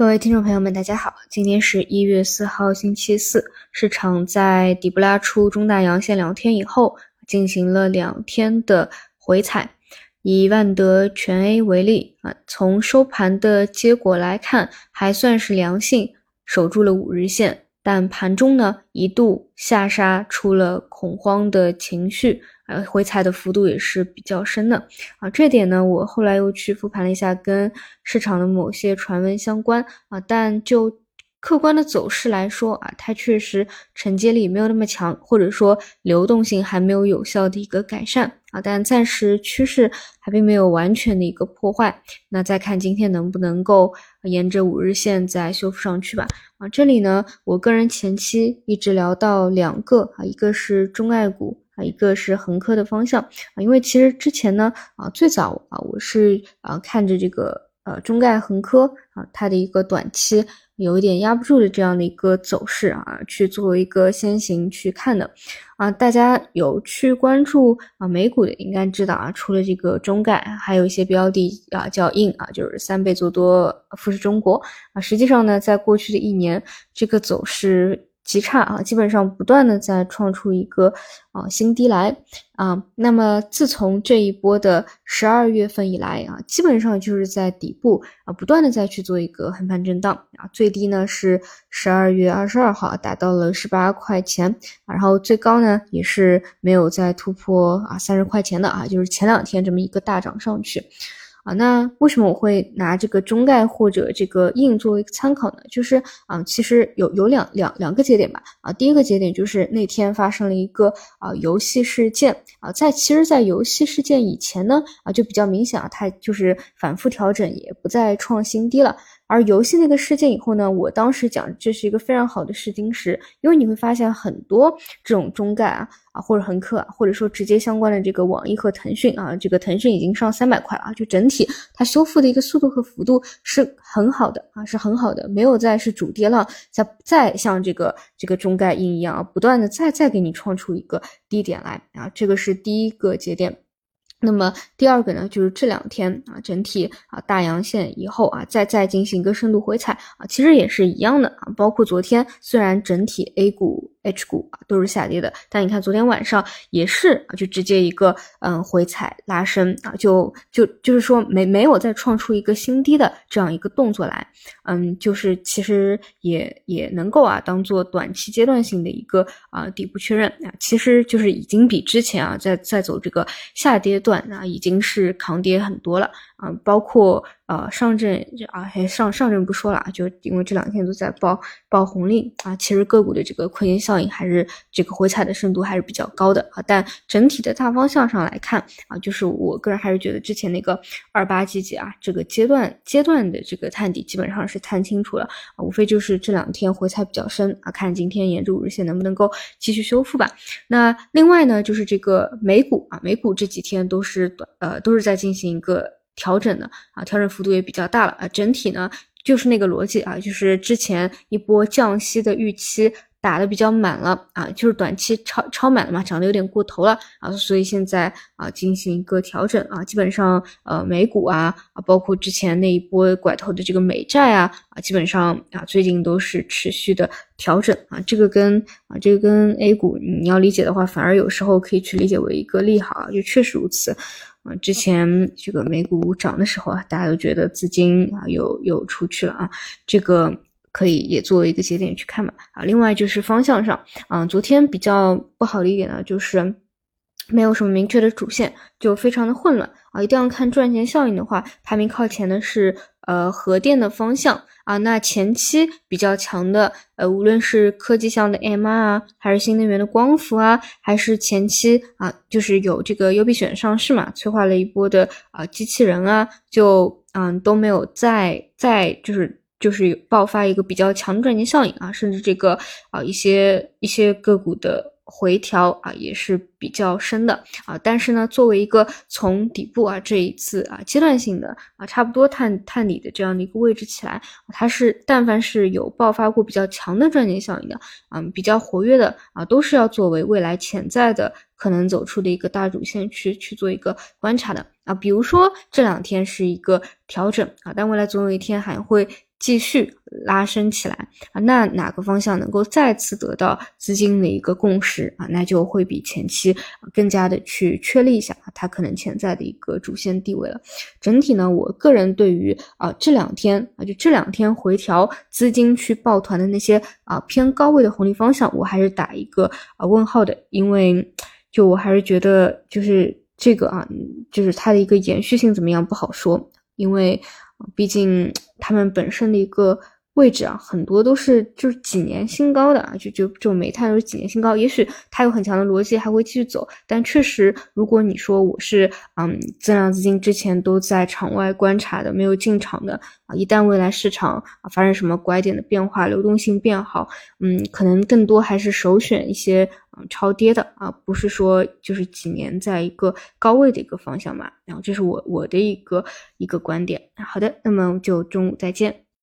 各位听众朋友们，大家好，今天是一月四号，星期四，市场在底部拉出中大阳线两天以后，进行了两天的回踩。以万德全 A 为例啊，从收盘的结果来看，还算是良性，守住了五日线。但盘中呢，一度下杀出了恐慌的情绪，呃，回踩的幅度也是比较深的啊。这点呢，我后来又去复盘了一下，跟市场的某些传闻相关啊。但就客观的走势来说啊，它确实承接力没有那么强，或者说流动性还没有有效的一个改善啊。但暂时趋势还并没有完全的一个破坏。那再看今天能不能够沿着五日线再修复上去吧。啊，这里呢，我个人前期一直聊到两个啊，一个是中概股啊，一个是恒科的方向啊。因为其实之前呢啊，最早啊，我是啊看着这个呃中概恒科啊，它的一个短期。有一点压不住的这样的一个走势啊，去作为一个先行去看的啊，大家有去关注啊美股的应该知道啊，除了这个中概，还有一些标的啊叫硬啊，就是三倍做多富士中国啊，实际上呢，在过去的一年这个走势。极差啊，基本上不断的在创出一个啊新低来啊。那么自从这一波的十二月份以来啊，基本上就是在底部啊不断的在去做一个横盘震荡啊。最低呢是十二月二十二号达到了十八块钱，然后最高呢也是没有再突破啊三十块钱的啊，就是前两天这么一个大涨上去。啊，那为什么我会拿这个中概或者这个硬作为参考呢？就是啊，其实有有两两两个节点吧。啊，第一个节点就是那天发生了一个啊游戏事件啊，在其实，在游戏事件以前呢，啊就比较明显啊，它就是反复调整，也不再创新低了。而游戏那个事件以后呢，我当时讲这是一个非常好的试金石，因为你会发现很多这种中概啊啊或者恒客啊，或者说直接相关的这个网易和腾讯啊，这个腾讯已经上三百块了，就整体它修复的一个速度和幅度是很好的啊，是很好的，没有再是主跌浪再再像这个这个中概硬一样啊，不断的再再给你创出一个低点来啊，这个是第一个节点。那么第二个呢，就是这两天啊，整体啊大阳线以后啊，再再进行一个深度回踩啊，其实也是一样的啊，包括昨天虽然整体 A 股。H 股啊都是下跌的，但你看昨天晚上也是啊，就直接一个嗯回踩拉升啊，就就就是说没没有再创出一个新低的这样一个动作来，嗯，就是其实也也能够啊当做短期阶段性的一个啊底部确认啊，其实就是已经比之前啊在在走这个下跌段啊已经是抗跌很多了。啊，包括呃上证啊，还上上证不说了，就因为这两天都在报报红利啊，其实个股的这个亏钱效应还是这个回踩的深度还是比较高的啊。但整体的大方向上来看啊，就是我个人还是觉得之前那个二八季节啊，这个阶段阶段的这个探底基本上是探清楚了啊，无非就是这两天回踩比较深啊，看今天沿着五日线能不能够继续修复吧。那另外呢，就是这个美股啊，美股这几天都是短呃都是在进行一个。调整的啊，调整幅度也比较大了啊，整体呢就是那个逻辑啊，就是之前一波降息的预期打的比较满了啊，就是短期超超满了嘛，涨得有点过头了啊，所以现在啊进行一个调整啊，基本上呃美股啊啊，包括之前那一波拐头的这个美债啊啊，基本上啊最近都是持续的调整啊，这个跟啊这个跟 A 股你要理解的话，反而有时候可以去理解为一个利好啊，就确实如此。啊，之前这个美股涨的时候啊，大家都觉得资金啊又又出去了啊，这个可以也作为一个节点去看嘛啊。另外就是方向上，啊，昨天比较不好的一点呢，就是没有什么明确的主线，就非常的混乱啊。一定要看赚钱效应的话，排名靠前的是。呃，核电的方向啊，那前期比较强的，呃，无论是科技项的 MR 啊，还是新能源的光伏啊，还是前期啊，就是有这个优必选上市嘛，催化了一波的啊机器人啊，就嗯都没有再再就是就是爆发一个比较强的赚钱效应啊，甚至这个啊一些一些个股的。回调啊也是比较深的啊，但是呢，作为一个从底部啊这一次啊阶段性的啊差不多探探底的这样的一个位置起来，它是但凡是有爆发过比较强的赚钱效应的，嗯，比较活跃的啊，都是要作为未来潜在的可能走出的一个大主线去去做一个观察的啊。比如说这两天是一个调整啊，但未来总有一天还会继续拉升起来。啊，那哪个方向能够再次得到资金的一个共识啊，那就会比前期更加的去确立一下它可能潜在的一个主线地位了。整体呢，我个人对于啊这两天啊就这两天回调资金去抱团的那些啊偏高位的红利方向，我还是打一个啊问号的，因为就我还是觉得就是这个啊就是它的一个延续性怎么样不好说，因为。毕竟他们本身的一个位置啊，很多都是就是几年新高的啊，就就就煤炭都是几年新高。也许它有很强的逻辑，还会继续走。但确实，如果你说我是嗯增量资金之前都在场外观察的，没有进场的啊，一旦未来市场啊发生什么拐点的变化，流动性变好，嗯，可能更多还是首选一些嗯。超跌的啊，不是说就是几年在一个高位的一个方向嘛，然后这是我我的一个一个观点。好的，那么就中午再见。